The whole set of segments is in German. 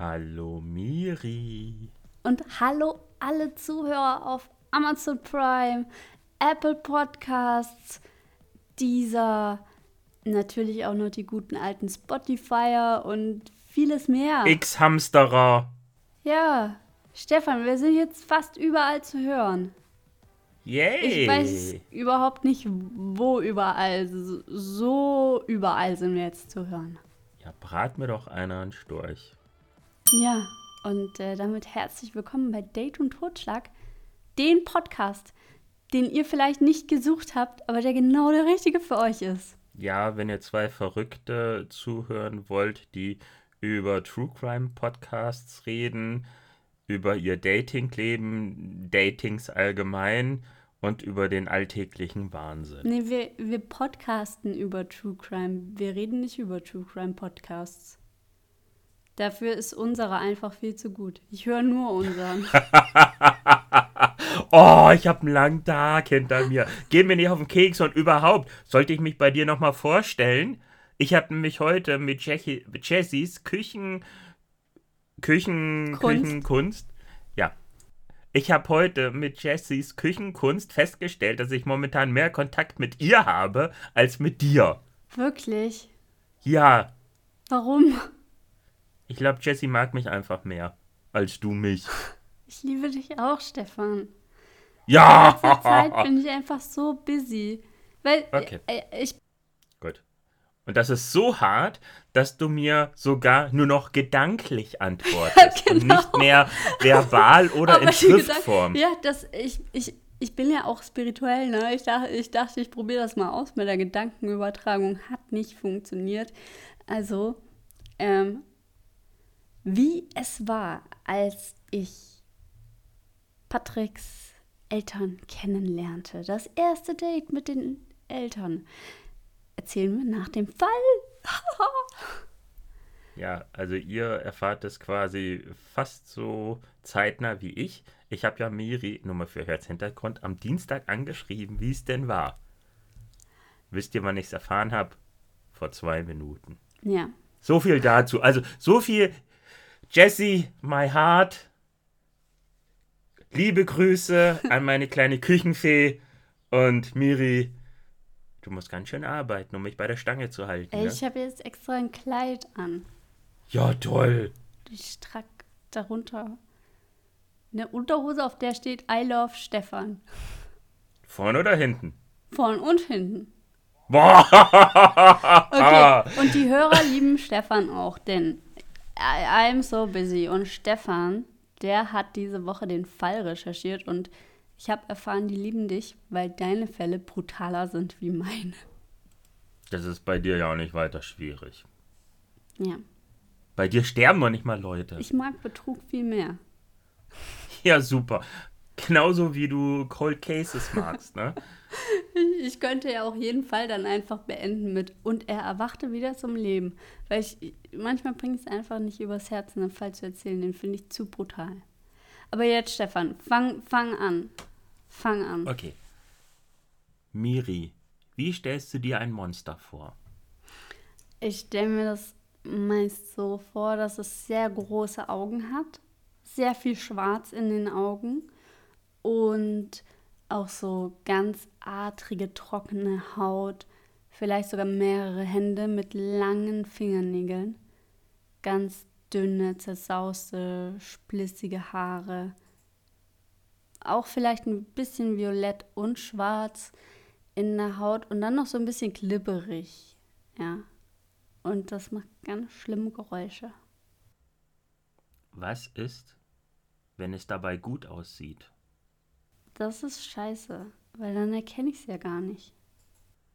Hallo Miri. Und hallo alle Zuhörer auf Amazon Prime, Apple Podcasts, dieser, natürlich auch noch die guten alten Spotifyer und vieles mehr. X-Hamsterer. Ja, Stefan, wir sind jetzt fast überall zu hören. Yay! Ich weiß überhaupt nicht, wo überall. So überall sind wir jetzt zu hören. Ja, brat mir doch einer einen Storch. Ja, und äh, damit herzlich willkommen bei Date und Totschlag, den Podcast, den ihr vielleicht nicht gesucht habt, aber der genau der richtige für euch ist. Ja, wenn ihr zwei Verrückte zuhören wollt, die über True Crime Podcasts reden, über ihr Datingleben, Datings allgemein und über den alltäglichen Wahnsinn. Nee, wir, wir podcasten über True Crime. Wir reden nicht über True Crime Podcasts. Dafür ist unsere einfach viel zu gut. Ich höre nur unseren. oh, ich habe einen langen Tag hinter mir. Geh mir nicht auf den Keks und überhaupt, sollte ich mich bei dir nochmal vorstellen? Ich habe nämlich heute mit, Jackie, mit Jessys Küchen, Küchen, Kunst. Küchenkunst. Ja. Ich habe heute mit Jessys Küchenkunst festgestellt, dass ich momentan mehr Kontakt mit ihr habe als mit dir. Wirklich? Ja. Warum? Ich glaube, Jessie mag mich einfach mehr als du mich. Ich liebe dich auch, Stefan. Ja! In letzter Zeit bin ich einfach so busy. Weil okay. Äh, ich. Gut. Und das ist so hart, dass du mir sogar nur noch gedanklich antwortest. genau. Und nicht mehr verbal oder Aber in Schriftform. ja, das, ich, ich, ich bin ja auch spirituell, ne? Ich dachte, ich, dachte, ich probiere das mal aus mit der Gedankenübertragung. Hat nicht funktioniert. Also, ähm, wie es war, als ich Patricks Eltern kennenlernte. Das erste Date mit den Eltern. Erzählen wir nach dem Fall. ja, also ihr erfahrt es quasi fast so zeitnah wie ich. Ich habe ja Miri, Nummer für Herzhintergrund, am Dienstag angeschrieben, wie es denn war. Wisst ihr, wann ich es erfahren habe? Vor zwei Minuten. Ja. So viel dazu. Also so viel Jesse, my heart. Liebe Grüße an meine kleine Küchenfee und Miri. Du musst ganz schön arbeiten, um mich bei der Stange zu halten. Ey, ne? ich habe jetzt extra ein Kleid an. Ja, toll. Ich trage darunter eine Unterhose, auf der steht I love Stefan. Vorne oder hinten? Vorne und hinten. Boah. Okay, und die Hörer lieben Stefan auch, denn I'm so busy. Und Stefan, der hat diese Woche den Fall recherchiert und ich habe erfahren, die lieben dich, weil deine Fälle brutaler sind wie meine. Das ist bei dir ja auch nicht weiter schwierig. Ja. Bei dir sterben noch nicht mal Leute. Ich mag Betrug viel mehr. Ja, super. Genauso wie du Cold Cases magst, ne? ich könnte ja auch jeden Fall dann einfach beenden mit und er erwachte wieder zum Leben. Weil ich manchmal bringt es einfach nicht übers Herz, einen Fall zu erzählen, den finde ich zu brutal. Aber jetzt, Stefan, fang, fang an. Fang an. Okay. Miri, wie stellst du dir ein Monster vor? Ich stelle mir das meist so vor, dass es sehr große Augen hat, sehr viel Schwarz in den Augen und auch so ganz adrige, trockene Haut, vielleicht sogar mehrere Hände mit langen Fingernägeln, ganz dünne, zersauste, splissige Haare, auch vielleicht ein bisschen violett und schwarz in der Haut und dann noch so ein bisschen glibberig, ja. Und das macht ganz schlimme Geräusche. Was ist, wenn es dabei gut aussieht? Das ist scheiße, weil dann erkenne ich es ja gar nicht.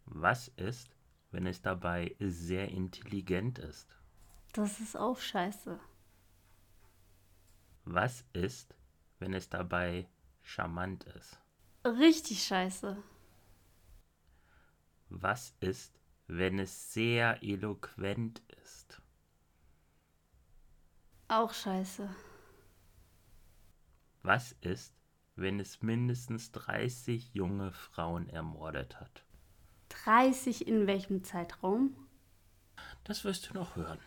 Was ist, wenn es dabei sehr intelligent ist? Das ist auch scheiße. Was ist, wenn es dabei charmant ist? Richtig scheiße. Was ist, wenn es sehr eloquent ist? Auch scheiße. Was ist, wenn es mindestens 30 junge Frauen ermordet hat? 30 in welchem Zeitraum? Das wirst du noch hören.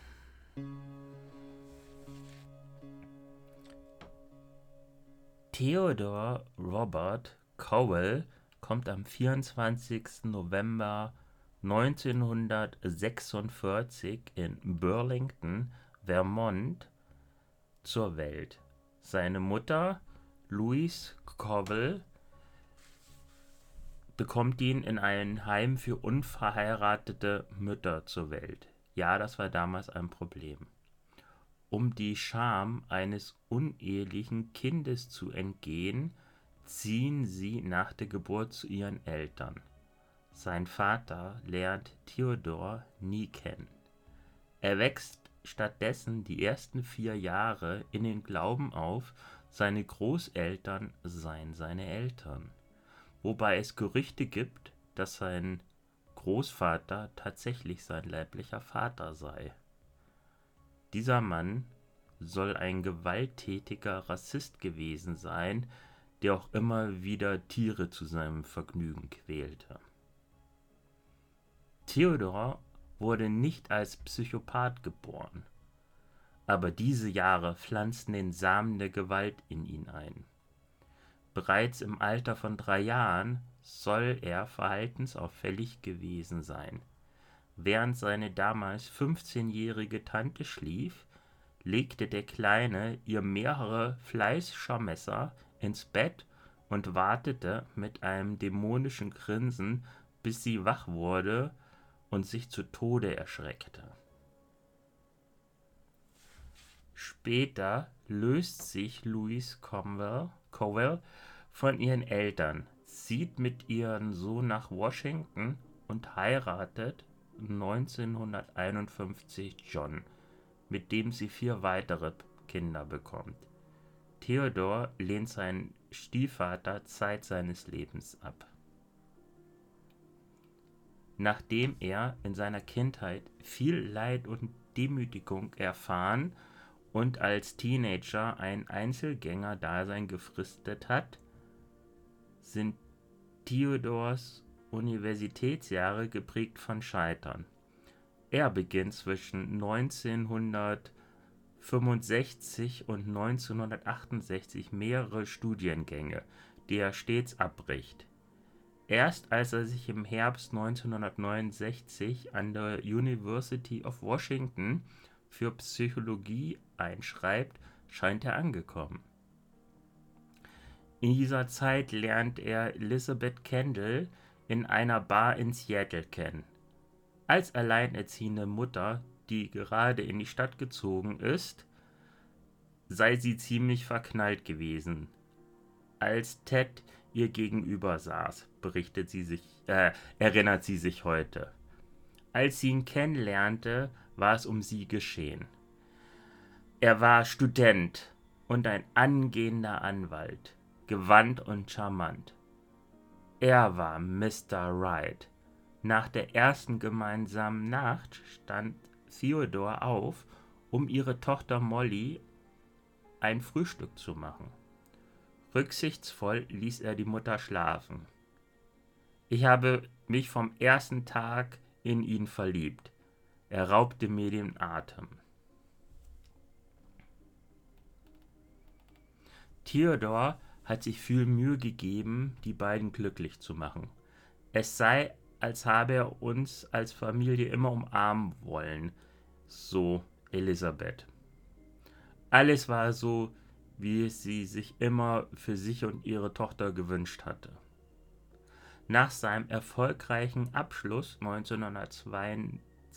Theodore Robert Cowell kommt am 24. November 1946 in Burlington, Vermont, zur Welt. Seine Mutter, Louise Cowell, bekommt ihn in ein Heim für unverheiratete Mütter zur Welt. Ja, das war damals ein Problem. Um die Scham eines unehelichen Kindes zu entgehen, ziehen sie nach der Geburt zu ihren Eltern. Sein Vater lernt Theodor nie kennen. Er wächst stattdessen die ersten vier Jahre in den Glauben auf, seine Großeltern seien seine Eltern, wobei es Gerüchte gibt, dass sein Großvater tatsächlich sein leiblicher Vater sei. Dieser Mann soll ein gewalttätiger Rassist gewesen sein, der auch immer wieder Tiere zu seinem Vergnügen quälte. Theodor wurde nicht als Psychopath geboren, aber diese Jahre pflanzten den Samen der Gewalt in ihn ein. Bereits im Alter von drei Jahren soll er verhaltensauffällig gewesen sein. Während seine damals 15-jährige Tante schlief, legte der Kleine ihr mehrere Fleischschermesser ins Bett und wartete mit einem dämonischen Grinsen, bis sie wach wurde und sich zu Tode erschreckte. Später löst sich Louise Cowell, von ihren Eltern, zieht mit ihrem Sohn nach Washington und heiratet 1951 John, mit dem sie vier weitere Kinder bekommt. Theodor lehnt seinen Stiefvater Zeit seines Lebens ab. Nachdem er in seiner Kindheit viel Leid und Demütigung erfahren als Teenager ein Einzelgänger-Dasein gefristet hat, sind Theodors Universitätsjahre geprägt von Scheitern. Er beginnt zwischen 1965 und 1968 mehrere Studiengänge, die er stets abbricht. Erst als er sich im Herbst 1969 an der University of Washington für Psychologie einschreibt, scheint er angekommen. In dieser Zeit lernt er Elizabeth Kendall in einer Bar in Seattle kennen. Als alleinerziehende Mutter, die gerade in die Stadt gezogen ist, sei sie ziemlich verknallt gewesen. Als Ted ihr gegenüber saß, berichtet sie sich, äh, erinnert sie sich heute. Als sie ihn kennenlernte, war es um sie geschehen. Er war Student und ein angehender Anwalt, gewandt und charmant. Er war Mr. Wright. Nach der ersten gemeinsamen Nacht stand Theodore auf, um ihre Tochter Molly ein Frühstück zu machen. Rücksichtsvoll ließ er die Mutter schlafen. Ich habe mich vom ersten Tag in ihn verliebt. Er raubte mir den Atem. Theodor hat sich viel Mühe gegeben, die beiden glücklich zu machen. Es sei, als habe er uns als Familie immer umarmen wollen, so Elisabeth. Alles war so, wie sie sich immer für sich und ihre Tochter gewünscht hatte. Nach seinem erfolgreichen Abschluss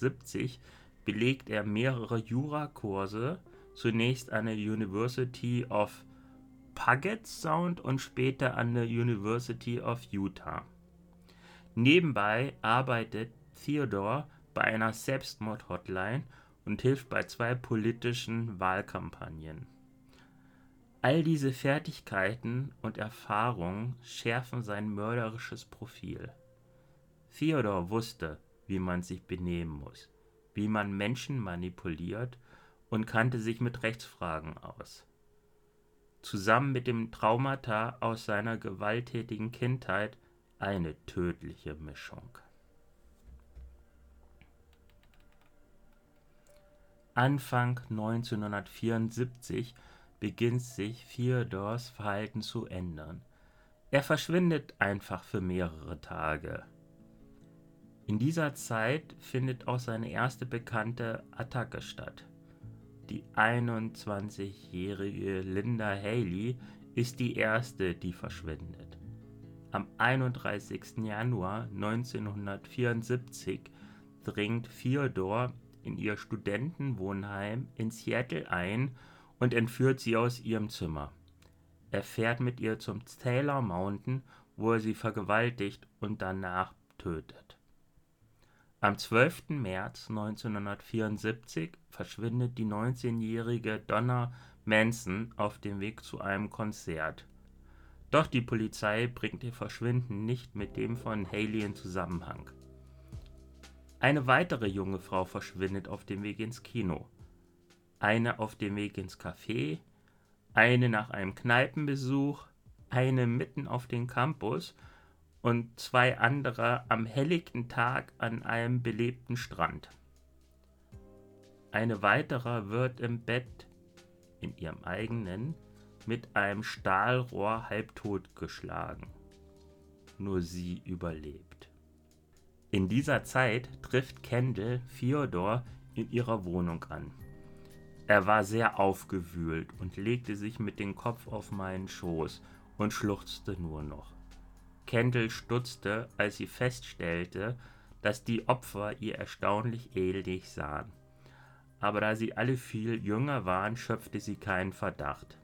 1972 belegt er mehrere Jurakurse, zunächst an der University of Puget Sound und später an der University of Utah. Nebenbei arbeitet Theodore bei einer Selbstmord-Hotline und hilft bei zwei politischen Wahlkampagnen. All diese Fertigkeiten und Erfahrungen schärfen sein mörderisches Profil. Theodor wusste, wie man sich benehmen muss, wie man Menschen manipuliert und kannte sich mit Rechtsfragen aus. Zusammen mit dem Traumata aus seiner gewalttätigen Kindheit eine tödliche Mischung. Anfang 1974 beginnt sich Theodors Verhalten zu ändern. Er verschwindet einfach für mehrere Tage. In dieser Zeit findet auch seine erste bekannte Attacke statt. Die 21-jährige Linda Haley ist die erste, die verschwindet. Am 31. Januar 1974 dringt Theodor in ihr Studentenwohnheim in Seattle ein und entführt sie aus ihrem Zimmer. Er fährt mit ihr zum Taylor Mountain, wo er sie vergewaltigt und danach tötet. Am 12. März 1974 verschwindet die 19-jährige Donna Manson auf dem Weg zu einem Konzert. Doch die Polizei bringt ihr Verschwinden nicht mit dem von Haley in Zusammenhang. Eine weitere junge Frau verschwindet auf dem Weg ins Kino, eine auf dem Weg ins Café, eine nach einem Kneipenbesuch, eine mitten auf dem Campus und zwei andere am helllichten Tag an einem belebten Strand. Eine weitere wird im Bett, in ihrem eigenen, mit einem Stahlrohr halbtot geschlagen. Nur sie überlebt. In dieser Zeit trifft Kendall Theodor in ihrer Wohnung an. Er war sehr aufgewühlt und legte sich mit dem Kopf auf meinen Schoß und schluchzte nur noch. Kendall stutzte, als sie feststellte, dass die Opfer ihr erstaunlich ähnlich sahen. Aber da sie alle viel jünger waren, schöpfte sie keinen Verdacht.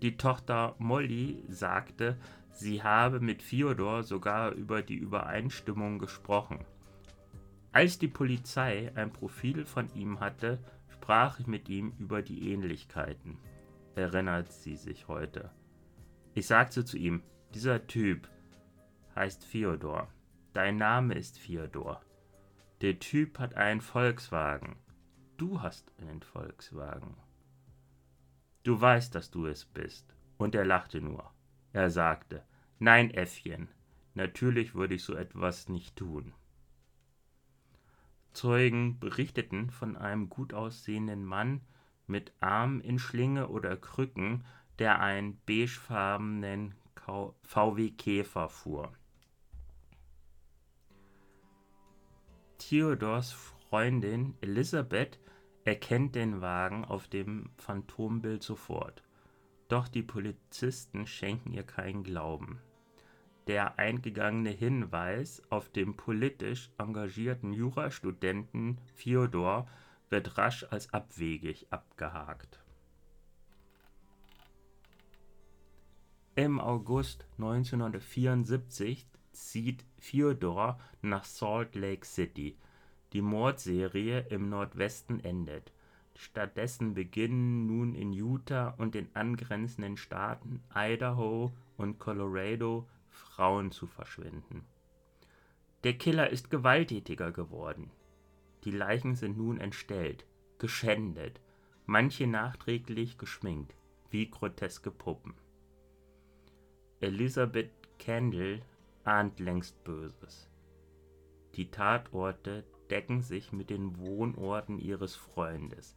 Die Tochter Molly sagte, sie habe mit Theodor sogar über die Übereinstimmung gesprochen. Als die Polizei ein Profil von ihm hatte, sprach ich mit ihm über die Ähnlichkeiten, erinnert sie sich heute. Ich sagte zu ihm, dieser Typ heißt Theodor. Dein Name ist Theodor. Der Typ hat einen Volkswagen. Du hast einen Volkswagen. Du weißt, dass du es bist. Und er lachte nur. Er sagte, Nein, Äffchen, natürlich würde ich so etwas nicht tun. Zeugen berichteten von einem gut aussehenden Mann mit Armen in Schlinge oder Krücken, der einen beigefarbenen VW Käfer fuhr. Theodors Freundin Elisabeth erkennt den Wagen auf dem Phantombild sofort. Doch die Polizisten schenken ihr keinen Glauben. Der eingegangene Hinweis auf den politisch engagierten Jurastudenten Theodor wird rasch als abwegig abgehakt. Im August 1974 zieht Theodor nach Salt Lake City, die Mordserie im Nordwesten endet. Stattdessen beginnen nun in Utah und den angrenzenden Staaten Idaho und Colorado Frauen zu verschwinden. Der Killer ist gewalttätiger geworden. Die Leichen sind nun entstellt, geschändet, manche nachträglich geschminkt, wie groteske Puppen. Elizabeth Kendall ahnt längst Böses. Die Tatorte decken sich mit den Wohnorten ihres Freundes.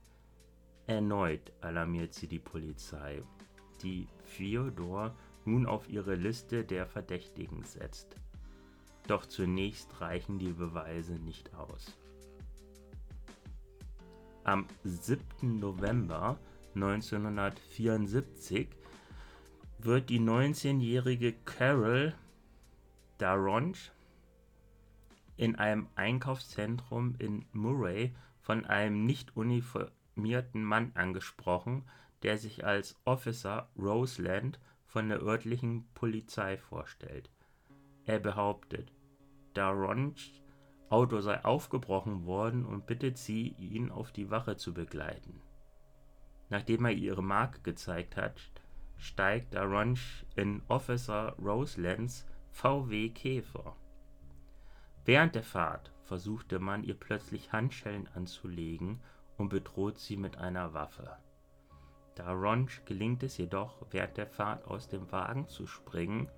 Erneut alarmiert sie die Polizei, die Theodor nun auf ihre Liste der Verdächtigen setzt. Doch zunächst reichen die Beweise nicht aus. Am 7. November 1974 wird die 19-jährige Carol Daronch in einem Einkaufszentrum in Murray von einem nicht uniformierten Mann angesprochen, der sich als Officer Roseland von der örtlichen Polizei vorstellt. Er behauptet, Daronchs Auto sei aufgebrochen worden und bittet sie, ihn auf die Wache zu begleiten. Nachdem er ihre Marke gezeigt hat, steigt Daronch in Officer Roselands VW Käfer. Während der Fahrt versucht der Mann ihr plötzlich Handschellen anzulegen und bedroht sie mit einer Waffe. Daronch gelingt es jedoch, während der Fahrt aus dem Wagen zu springen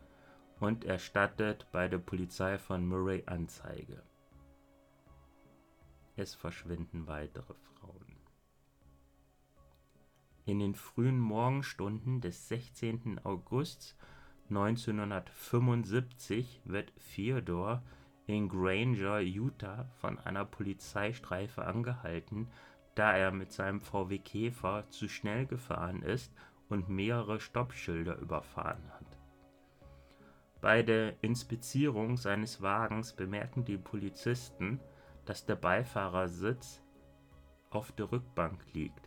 und erstattet bei der Polizei von Murray Anzeige. Es verschwinden weitere Frauen. In den frühen Morgenstunden des 16. August 1975 wird Theodore in Granger, Utah von einer Polizeistreife angehalten, da er mit seinem VW Käfer zu schnell gefahren ist und mehrere Stoppschilder überfahren hat. Bei der Inspizierung seines Wagens bemerken die Polizisten, dass der Beifahrersitz auf der Rückbank liegt.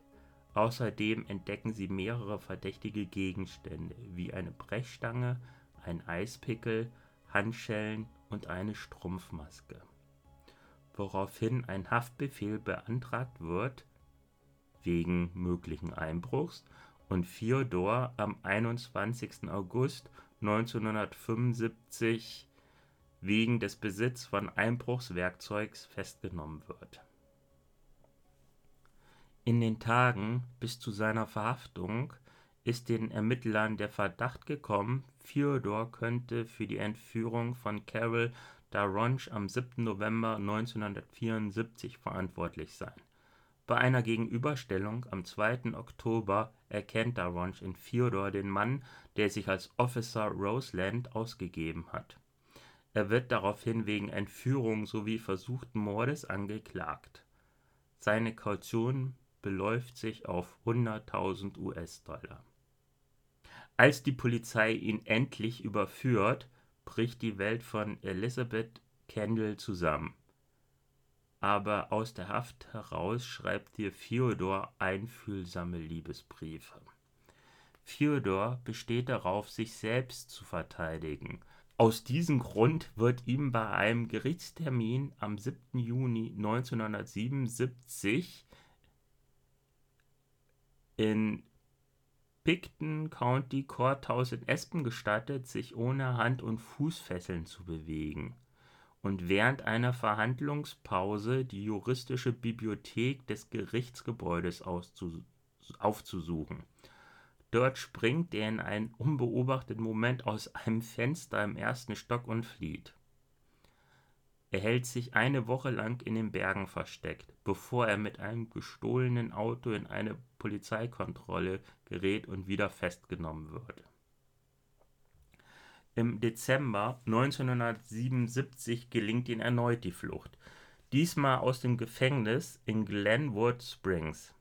Außerdem entdecken sie mehrere verdächtige Gegenstände wie eine Brechstange, ein Eispickel, Handschellen und eine Strumpfmaske. Woraufhin ein Haftbefehl beantragt wird wegen möglichen Einbruchs und Fyodor am 21. August 1975 wegen des Besitz von Einbruchswerkzeugs festgenommen wird. In den Tagen bis zu seiner Verhaftung ist den Ermittlern der Verdacht gekommen, Fyodor könnte für die Entführung von Carol Daronch am 7. November 1974 verantwortlich sein. Bei einer Gegenüberstellung am 2. Oktober erkennt Daronch in Fyodor den Mann, der sich als Officer Roseland ausgegeben hat. Er wird daraufhin wegen Entführung sowie versuchten Mordes angeklagt. Seine Kaution beläuft sich auf 100.000 US-Dollar. Als die Polizei ihn endlich überführt, bricht die Welt von Elizabeth Kendall zusammen. Aber aus der Haft heraus schreibt ihr Theodor einfühlsame Liebesbriefe. Theodor besteht darauf, sich selbst zu verteidigen aus diesem Grund wird ihm bei einem Gerichtstermin am 7. Juni 1977 in Picton County Courthouse in Espen gestattet, sich ohne Hand- und Fußfesseln zu bewegen und während einer Verhandlungspause die juristische Bibliothek des Gerichtsgebäudes aufzusuchen Dort springt er in einem unbeobachteten Moment aus einem Fenster im ersten Stock und flieht. Er hält sich eine Woche lang in den Bergen versteckt, bevor er mit einem gestohlenen Auto in eine Polizeikontrolle gerät und wieder festgenommen wird. Im Dezember 1977 gelingt ihm erneut die Flucht, diesmal aus dem Gefängnis in Glenwood Springs.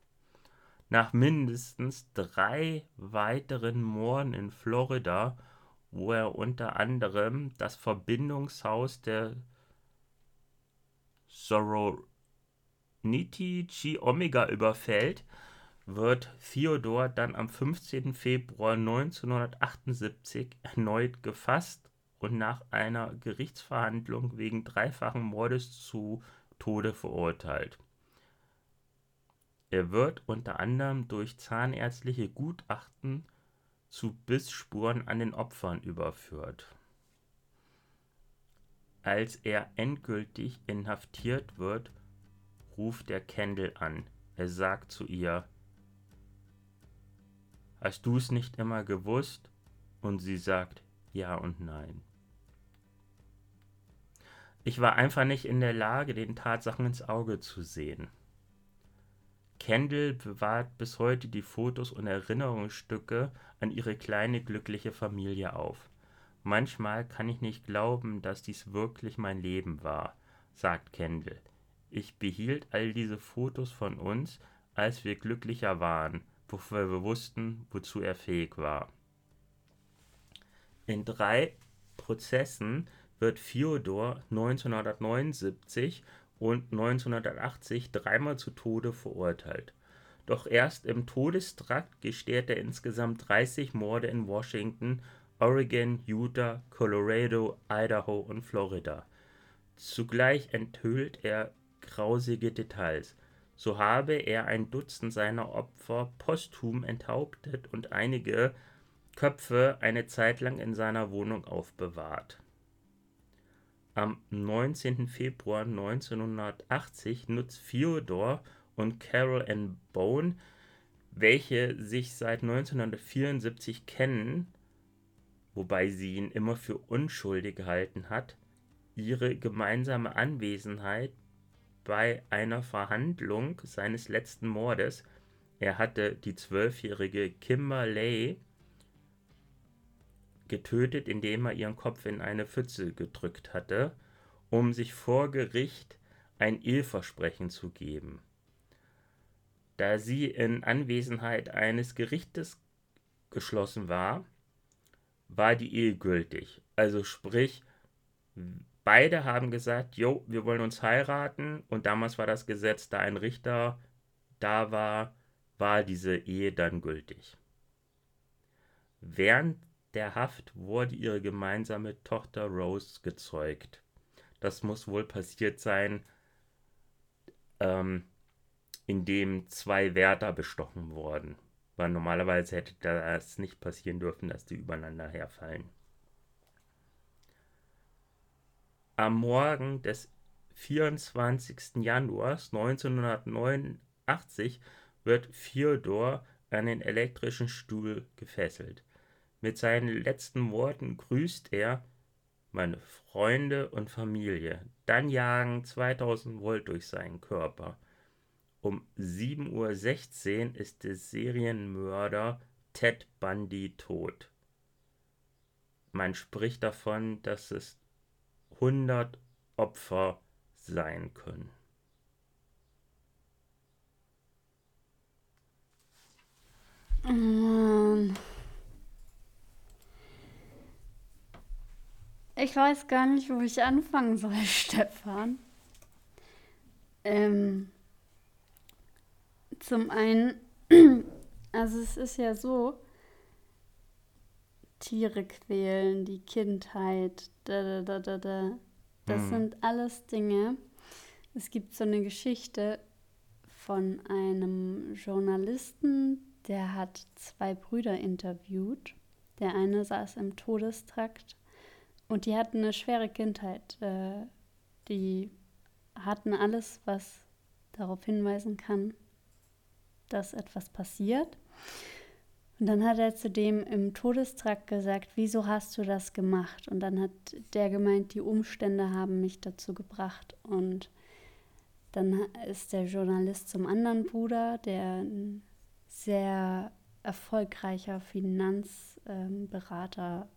Nach mindestens drei weiteren Morden in Florida, wo er unter anderem das Verbindungshaus der Sorority Chi Omega überfällt, wird Theodor dann am 15. Februar 1978 erneut gefasst und nach einer Gerichtsverhandlung wegen dreifachen Mordes zu Tode verurteilt er wird unter anderem durch zahnärztliche Gutachten zu Bissspuren an den Opfern überführt. Als er endgültig inhaftiert wird, ruft er Kendall an. Er sagt zu ihr, Hast du es nicht immer gewusst? Und sie sagt ja und nein. Ich war einfach nicht in der Lage, den Tatsachen ins Auge zu sehen. Kendall bewahrt bis heute die Fotos und Erinnerungsstücke an ihre kleine glückliche Familie auf. Manchmal kann ich nicht glauben, dass dies wirklich mein Leben war, sagt Kendall. Ich behielt all diese Fotos von uns, als wir glücklicher waren, bevor wir wussten, wozu er fähig war. In drei Prozessen wird Fyodor 1979 und 1980 dreimal zu Tode verurteilt. Doch erst im Todestrakt gesteht er insgesamt 30 Morde in Washington, Oregon, Utah, Colorado, Idaho und Florida. Zugleich enthüllt er grausige Details. So habe er ein Dutzend seiner Opfer posthum enthauptet und einige Köpfe eine Zeit lang in seiner Wohnung aufbewahrt. Am 19. Februar 1980 nutzt Theodore und Carol Ann Bone, welche sich seit 1974 kennen, wobei sie ihn immer für unschuldig gehalten hat, ihre gemeinsame Anwesenheit bei einer Verhandlung seines letzten Mordes. Er hatte die zwölfjährige Kimberley getötet, indem er ihren Kopf in eine Pfütze gedrückt hatte, um sich vor Gericht ein Eheversprechen zu geben. Da sie in Anwesenheit eines Gerichtes geschlossen war, war die Ehe gültig. Also sprich, beide haben gesagt, jo, wir wollen uns heiraten und damals war das Gesetz, da ein Richter da war, war diese Ehe dann gültig. Während der Haft wurde ihre gemeinsame Tochter Rose gezeugt. Das muss wohl passiert sein, ähm, indem zwei Wärter bestochen wurden. Weil normalerweise hätte das nicht passieren dürfen, dass die übereinander herfallen. Am Morgen des 24. Januars 1989 wird Theodor an den elektrischen Stuhl gefesselt. Mit seinen letzten Worten grüßt er meine Freunde und Familie. Dann jagen 2000 Volt durch seinen Körper. Um 7.16 Uhr ist der Serienmörder Ted Bundy tot. Man spricht davon, dass es 100 Opfer sein können. Oh Ich weiß gar nicht, wo ich anfangen soll, Stefan. Ähm, zum einen, also es ist ja so, Tiere quälen, die Kindheit, da, da, da, da, da. Das hm. sind alles Dinge. Es gibt so eine Geschichte von einem Journalisten, der hat zwei Brüder interviewt. Der eine saß im Todestrakt und die hatten eine schwere Kindheit. Äh, die hatten alles, was darauf hinweisen kann, dass etwas passiert. Und dann hat er zu dem im Todestrakt gesagt, wieso hast du das gemacht? Und dann hat der gemeint, die Umstände haben mich dazu gebracht. Und dann ist der Journalist zum anderen Bruder, der ein sehr erfolgreicher Finanzberater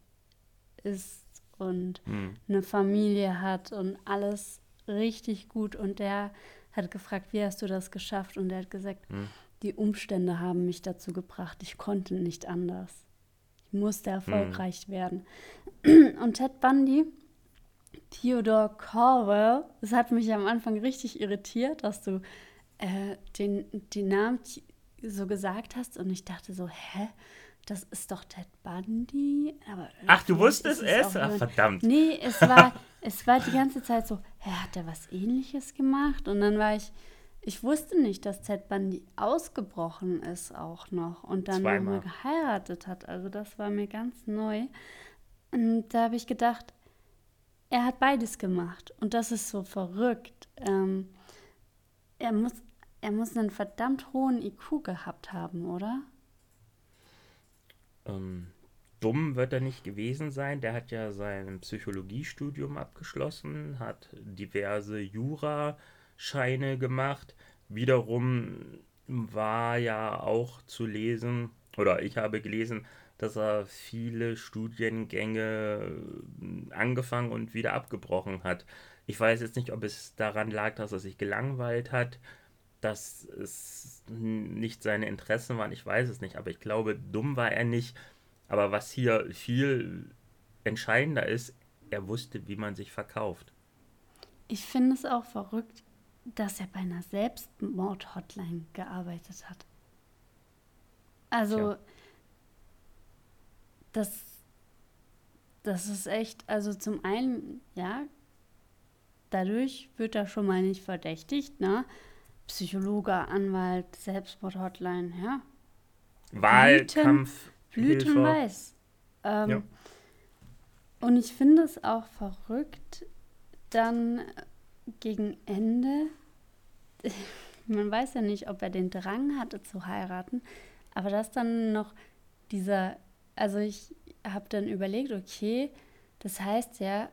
ähm, ist und mhm. eine Familie hat und alles richtig gut. Und der hat gefragt, wie hast du das geschafft? Und er hat gesagt, mhm. Die Umstände haben mich dazu gebracht. Ich konnte nicht anders. Ich musste erfolgreich mhm. werden. Und Ted Bundy, Theodore Corwell, das hat mich am Anfang richtig irritiert, dass du äh, den, den Namen so gesagt hast. Und ich dachte so, hä? das ist doch Ted Bundy. Aber Ach, du wusstest es? Ach, verdammt. Nee, es war, es war die ganze Zeit so, hä, hat er was ähnliches gemacht? Und dann war ich, ich wusste nicht, dass Ted Bundy ausgebrochen ist auch noch und dann nochmal geheiratet hat. Also das war mir ganz neu. Und da habe ich gedacht, er hat beides gemacht. Und das ist so verrückt. Ähm, er, muss, er muss einen verdammt hohen IQ gehabt haben, oder? Ähm, dumm wird er nicht gewesen sein. Der hat ja sein Psychologiestudium abgeschlossen, hat diverse Jura-Scheine gemacht. Wiederum war ja auch zu lesen, oder ich habe gelesen, dass er viele Studiengänge angefangen und wieder abgebrochen hat. Ich weiß jetzt nicht, ob es daran lag, dass er sich gelangweilt hat dass es nicht seine Interessen waren, ich weiß es nicht, aber ich glaube, dumm war er nicht. Aber was hier viel entscheidender ist, er wusste, wie man sich verkauft. Ich finde es auch verrückt, dass er bei einer Selbstmord-Hotline gearbeitet hat. Also, Tja. das, das ist echt, also zum einen, ja, dadurch wird er schon mal nicht verdächtigt, ne? Psychologe, Anwalt, Selbstmord-Hotline, ja. Wahlkampf. Blütenweiß. Ähm, ja. Und ich finde es auch verrückt, dann gegen Ende, man weiß ja nicht, ob er den Drang hatte zu heiraten, aber dass dann noch dieser, also ich habe dann überlegt, okay, das heißt ja,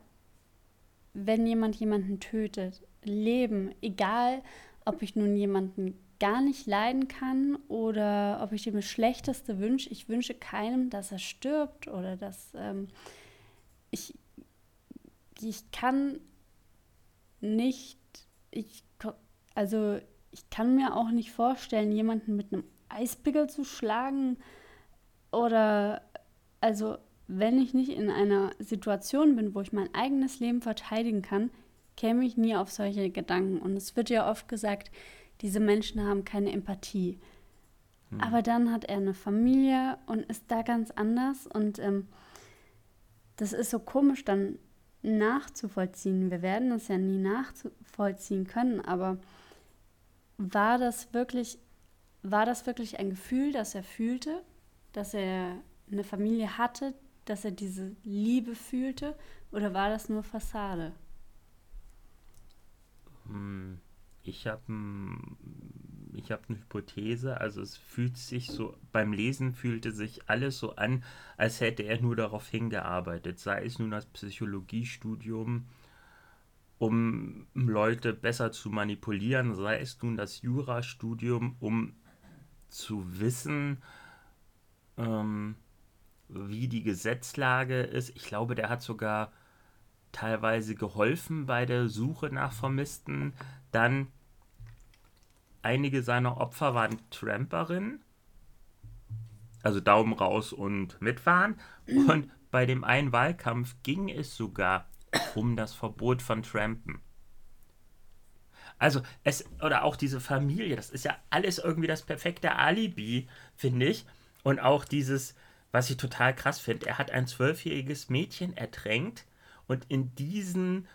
wenn jemand jemanden tötet, Leben, egal ob ich nun jemanden gar nicht leiden kann oder ob ich ihm das Schlechteste wünsche, ich wünsche keinem, dass er stirbt oder dass ähm, ich, ich kann nicht, ich, also ich kann mir auch nicht vorstellen, jemanden mit einem Eispickel zu schlagen oder also wenn ich nicht in einer Situation bin, wo ich mein eigenes Leben verteidigen kann, käme ich nie auf solche Gedanken. Und es wird ja oft gesagt, diese Menschen haben keine Empathie. Hm. Aber dann hat er eine Familie und ist da ganz anders. Und ähm, das ist so komisch dann nachzuvollziehen. Wir werden es ja nie nachvollziehen können, aber war das wirklich, war das wirklich ein Gefühl, das er fühlte, dass er eine Familie hatte, dass er diese Liebe fühlte, oder war das nur Fassade? Hm, ich habe ich habe eine Hypothese, also es fühlt sich so, beim Lesen fühlte sich alles so an, als hätte er nur darauf hingearbeitet, sei es nun das Psychologiestudium, um Leute besser zu manipulieren, sei es nun das Jurastudium, um zu wissen, ähm, wie die Gesetzlage ist. Ich glaube, der hat sogar teilweise geholfen bei der Suche nach Vermissten. Dann einige seiner Opfer waren Tramperinnen. Also Daumen raus und mitfahren. Und bei dem einen Wahlkampf ging es sogar um das Verbot von Trampen. Also es, oder auch diese Familie, das ist ja alles irgendwie das perfekte Alibi, finde ich. Und auch dieses, was ich total krass finde, er hat ein zwölfjähriges Mädchen ertränkt und in diesen,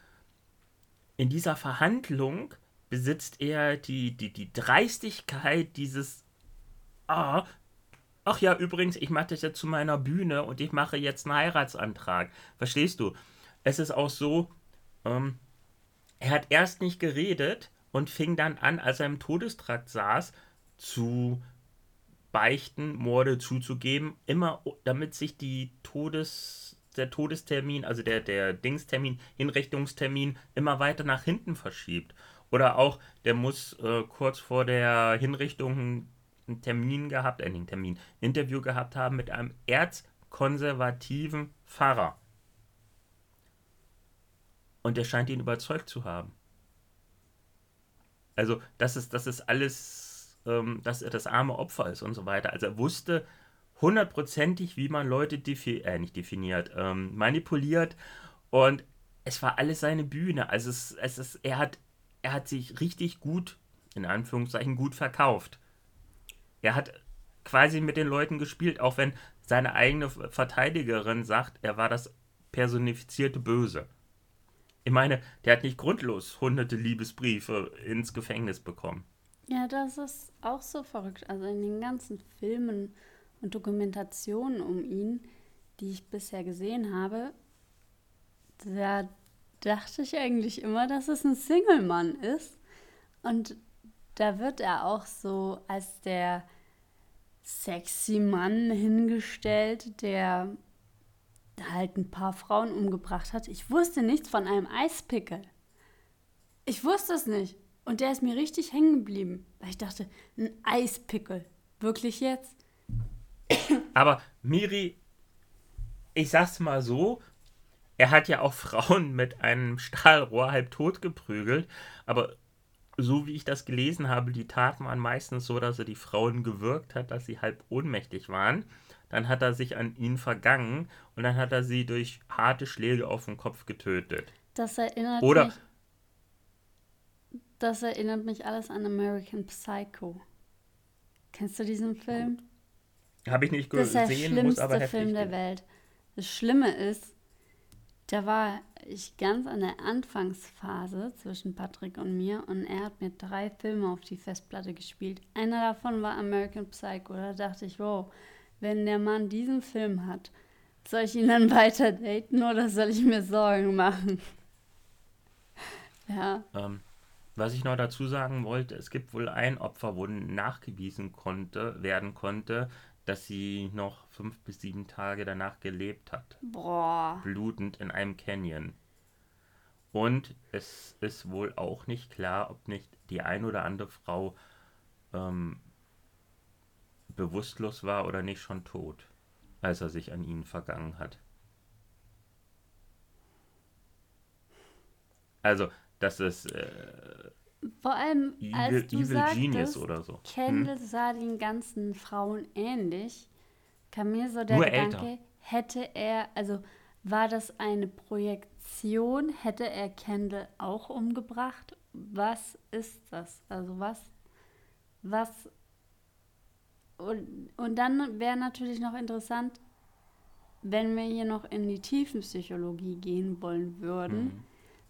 in dieser Verhandlung besitzt er die, die, die Dreistigkeit dieses, ah, ach ja, übrigens, ich mache das jetzt zu meiner Bühne und ich mache jetzt einen Heiratsantrag. Verstehst du? Es ist auch so, ähm, er hat erst nicht geredet und fing dann an, als er im Todestrakt saß, zu beichten, Morde zuzugeben, immer damit sich die Todes, der Todestermin, also der, der Dingstermin, Hinrichtungstermin immer weiter nach hinten verschiebt. Oder auch, der muss äh, kurz vor der Hinrichtung einen Termin gehabt, äh, einen Termin, Interview gehabt haben mit einem erzkonservativen Pfarrer. Und der scheint ihn überzeugt zu haben. Also, das ist, das ist alles, ähm, dass er das arme Opfer ist und so weiter. Also, er wusste hundertprozentig, wie man Leute defi äh, nicht definiert, ähm, manipuliert. Und es war alles seine Bühne. Also, es, es ist, er hat er hat sich richtig gut, in Anführungszeichen, gut verkauft. Er hat quasi mit den Leuten gespielt, auch wenn seine eigene Verteidigerin sagt, er war das personifizierte Böse. Ich meine, der hat nicht grundlos hunderte Liebesbriefe ins Gefängnis bekommen. Ja, das ist auch so verrückt. Also in den ganzen Filmen und Dokumentationen um ihn, die ich bisher gesehen habe, da dachte ich eigentlich immer, dass es ein Single-Mann ist. Und da wird er auch so als der sexy Mann hingestellt, der halt ein paar Frauen umgebracht hat. Ich wusste nichts von einem Eispickel. Ich wusste es nicht. Und der ist mir richtig hängen geblieben. Weil ich dachte, ein Eispickel. Wirklich jetzt? Aber Miri, ich sag's mal so, er hat ja auch Frauen mit einem Stahlrohr halb tot geprügelt, aber so wie ich das gelesen habe, die Taten waren meistens so, dass er die Frauen gewürgt hat, dass sie halb ohnmächtig waren. Dann hat er sich an ihnen vergangen und dann hat er sie durch harte Schläge auf den Kopf getötet. Das erinnert Oder, mich. Das erinnert mich alles an American Psycho. Kennst du diesen Film? Habe ich nicht gesehen, das ist der schlimmste muss aber Film der Welt. Das Schlimme ist, da war ich ganz an der Anfangsphase zwischen Patrick und mir und er hat mir drei Filme auf die Festplatte gespielt. Einer davon war American Psycho. Da dachte ich, wow, wenn der Mann diesen Film hat, soll ich ihn dann weiter daten oder soll ich mir Sorgen machen? ja. Ähm, was ich noch dazu sagen wollte, es gibt wohl ein Opfer, wo nachgewiesen konnte, werden konnte, dass sie noch fünf bis sieben Tage danach gelebt hat. Boah. Blutend in einem Canyon. Und es ist wohl auch nicht klar, ob nicht die ein oder andere Frau ähm, bewusstlos war oder nicht schon tot, als er sich an ihnen vergangen hat. Also, das ist. Äh, Vor allem, als Evil, du Evil sagtest, Genius oder so. Kendall hm? sah den ganzen Frauen ähnlich. Kam mir so der Nur Gedanke, älter. hätte er, also war das eine Projektion? Hätte er Kendall auch umgebracht? Was ist das? Also was, was und, und dann wäre natürlich noch interessant, wenn wir hier noch in die Tiefenpsychologie gehen wollen würden.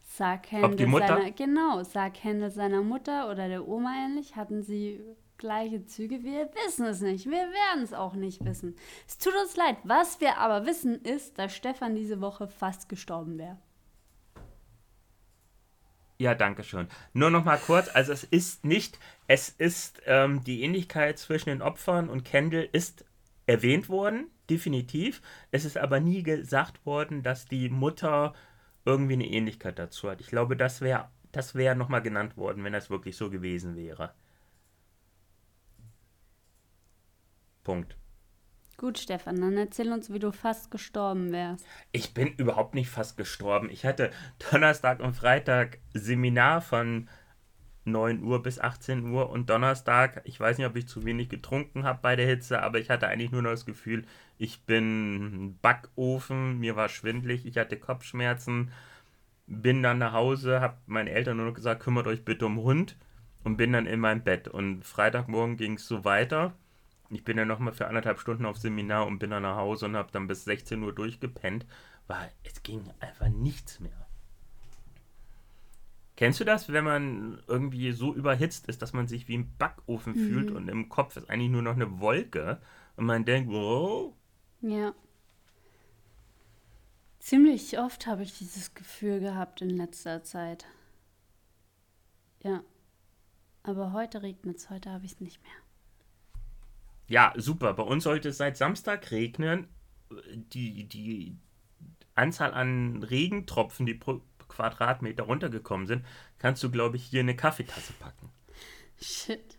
Sah Kendall seiner, genau, Kendall seiner Mutter oder der Oma ähnlich? Hatten sie gleiche Züge? Wir wissen es nicht. Wir werden es auch nicht wissen. Es tut uns leid. Was wir aber wissen, ist, dass Stefan diese Woche fast gestorben wäre. Ja, danke schön. Nur noch mal kurz, also es ist nicht, es ist ähm, die Ähnlichkeit zwischen den Opfern und Kendall ist erwähnt worden, definitiv. Es ist aber nie gesagt worden, dass die Mutter irgendwie eine Ähnlichkeit dazu hat. Ich glaube, das wäre das wäre nochmal genannt worden, wenn das wirklich so gewesen wäre. Punkt. Gut, Stefan, dann erzähl uns, wie du fast gestorben wärst. Ich bin überhaupt nicht fast gestorben. Ich hatte Donnerstag und Freitag Seminar von 9 Uhr bis 18 Uhr und Donnerstag, ich weiß nicht, ob ich zu wenig getrunken habe bei der Hitze, aber ich hatte eigentlich nur noch das Gefühl, ich bin Backofen, mir war schwindlig, ich hatte Kopfschmerzen, bin dann nach Hause, habe meinen Eltern nur noch gesagt, kümmert euch bitte um Hund und bin dann in mein Bett. Und Freitagmorgen ging es so weiter. Ich bin dann nochmal für anderthalb Stunden auf Seminar und bin dann nach Hause und habe dann bis 16 Uhr durchgepennt, weil es ging einfach nichts mehr. Kennst du das, wenn man irgendwie so überhitzt ist, dass man sich wie im Backofen mhm. fühlt und im Kopf ist eigentlich nur noch eine Wolke und man denkt, wow. Ja. Ziemlich oft habe ich dieses Gefühl gehabt in letzter Zeit. Ja. Aber heute regnet es, heute habe ich es nicht mehr. Ja, super. Bei uns sollte es seit Samstag regnen. Die, die Anzahl an Regentropfen, die pro Quadratmeter runtergekommen sind, kannst du, glaube ich, hier eine Kaffeetasse packen. Shit.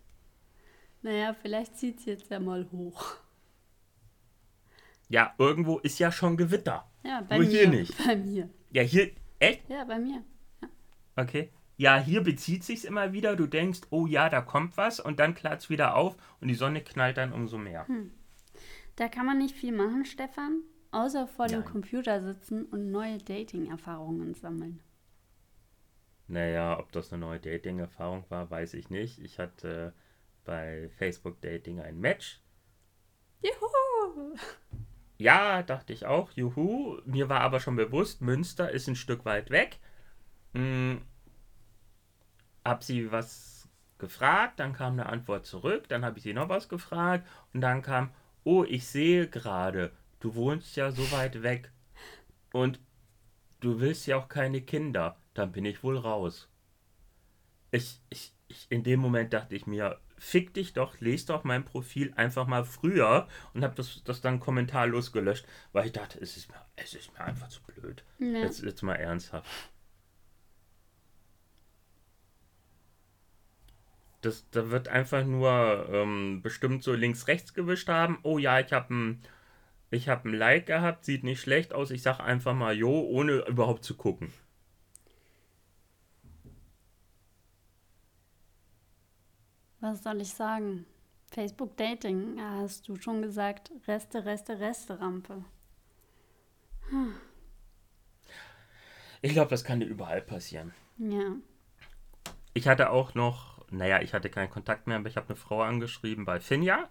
Naja, vielleicht zieht es jetzt ja mal hoch. Ja, irgendwo ist ja schon Gewitter. Ja, bei Nur mir. hier nicht. Bei mir. Ja, hier. Echt? Ja, bei mir. Ja. Okay. Ja, hier bezieht sich's immer wieder. Du denkst, oh ja, da kommt was und dann klart es wieder auf und die Sonne knallt dann umso mehr. Hm. Da kann man nicht viel machen, Stefan, außer vor Nein. dem Computer sitzen und neue Dating-Erfahrungen sammeln. Naja, ob das eine neue Dating-Erfahrung war, weiß ich nicht. Ich hatte bei Facebook Dating ein Match. Juhu! Ja, dachte ich auch, juhu. Mir war aber schon bewusst, Münster ist ein Stück weit weg. Hm, hab sie was gefragt, dann kam eine Antwort zurück, dann habe ich sie noch was gefragt und dann kam, oh, ich sehe gerade, du wohnst ja so weit weg und du willst ja auch keine Kinder, dann bin ich wohl raus. Ich, ich, ich, in dem Moment dachte ich mir, fick dich doch, lese doch mein Profil einfach mal früher und habe das, das dann kommentarlos gelöscht, weil ich dachte, es ist mir, es ist mir einfach zu blöd. Ja. Jetzt, jetzt mal ernsthaft. Das, da wird einfach nur ähm, bestimmt so links-rechts gewischt haben. Oh ja, ich habe ein, hab ein Like gehabt, sieht nicht schlecht aus. Ich sage einfach mal Jo, ohne überhaupt zu gucken. Was soll ich sagen? Facebook Dating, hast du schon gesagt, Reste, Reste, Reste Rampe. Hm. Ich glaube, das kann dir überall passieren. Ja. Ich hatte auch noch naja, ich hatte keinen Kontakt mehr, aber ich habe eine Frau angeschrieben bei Finja.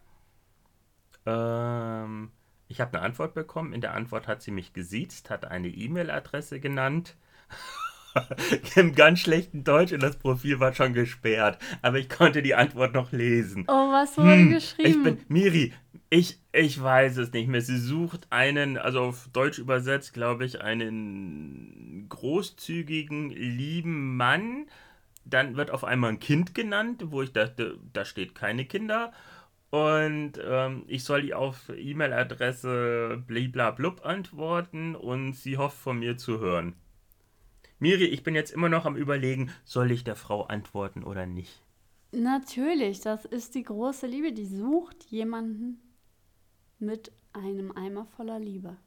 Ähm, ich habe eine Antwort bekommen. In der Antwort hat sie mich gesiezt, hat eine E-Mail-Adresse genannt. Im ganz schlechten Deutsch und das Profil war schon gesperrt. Aber ich konnte die Antwort noch lesen. Oh, was wurde hm, geschrieben? Ich bin, Miri, Ich, ich weiß es nicht mehr. Sie sucht einen, also auf Deutsch übersetzt, glaube ich, einen großzügigen, lieben Mann. Dann wird auf einmal ein Kind genannt, wo ich dachte, da steht keine Kinder. Und ähm, ich soll ihr auf E-Mail-Adresse bliblablub antworten und sie hofft von mir zu hören. Miri, ich bin jetzt immer noch am Überlegen, soll ich der Frau antworten oder nicht? Natürlich, das ist die große Liebe. Die sucht jemanden mit einem Eimer voller Liebe.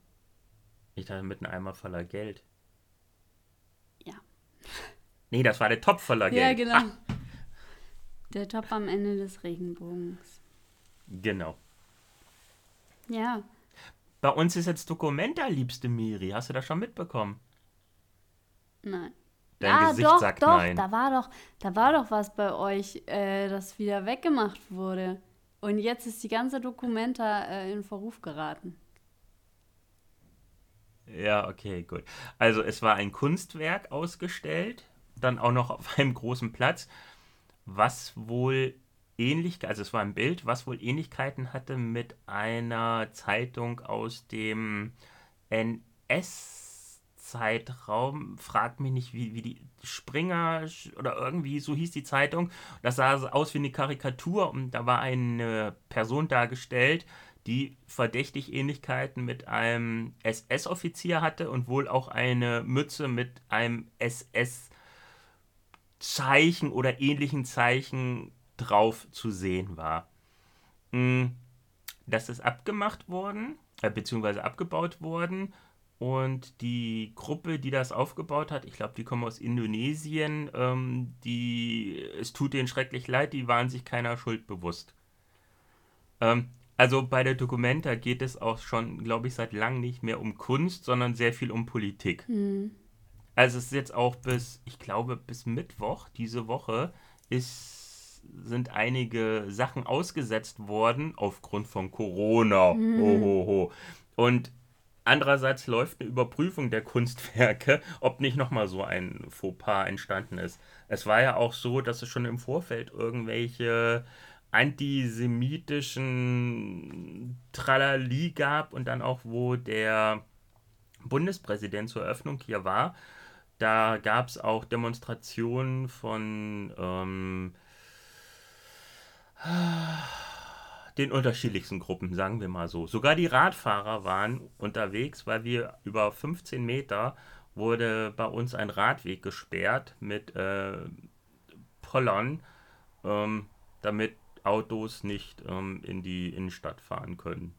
Ich dachte mit einem Eimer voller Geld. Ja. Nee, das war der Topf voller Geld. Ja, genau. Ah. Der Topf am Ende des Regenbogens. Genau. Ja. Bei uns ist jetzt Dokumenta, liebste Miri. Hast du das schon mitbekommen? Nein. Dein ah, Gesicht doch, sagt doch, nein. da war doch, da war doch was bei euch, äh, das wieder weggemacht wurde. Und jetzt ist die ganze Dokumenta äh, in Verruf geraten. Ja, okay, gut. Also es war ein Kunstwerk ausgestellt, dann auch noch auf einem großen Platz, was wohl ähnlich, also es war ein Bild, was wohl Ähnlichkeiten hatte mit einer Zeitung aus dem NS-Zeitraum. Frag mich nicht, wie, wie die Springer oder irgendwie so hieß die Zeitung. Das sah aus wie eine Karikatur und da war eine Person dargestellt, die verdächtig Ähnlichkeiten mit einem SS-Offizier hatte und wohl auch eine Mütze mit einem SS-Zeichen oder ähnlichen Zeichen drauf zu sehen war. Mm, das ist abgemacht worden, äh, beziehungsweise abgebaut worden. Und die Gruppe, die das aufgebaut hat, ich glaube, die kommen aus Indonesien, ähm, die, es tut denen schrecklich leid, die waren sich keiner Schuld bewusst. Ähm, also bei der Documenta geht es auch schon, glaube ich, seit langem nicht mehr um Kunst, sondern sehr viel um Politik. Hm. Also es ist jetzt auch bis, ich glaube, bis Mittwoch diese Woche ist, sind einige Sachen ausgesetzt worden aufgrund von Corona. Mhm. Ho, ho, ho. Und andererseits läuft eine Überprüfung der Kunstwerke, ob nicht nochmal so ein Fauxpas entstanden ist. Es war ja auch so, dass es schon im Vorfeld irgendwelche antisemitischen Tralali gab und dann auch, wo der Bundespräsident zur Eröffnung hier war, da gab es auch Demonstrationen von ähm, den unterschiedlichsten Gruppen, sagen wir mal so. Sogar die Radfahrer waren unterwegs, weil wir über 15 Meter wurde bei uns ein Radweg gesperrt mit äh, Pollern, ähm, damit Autos nicht ähm, in die Innenstadt fahren können.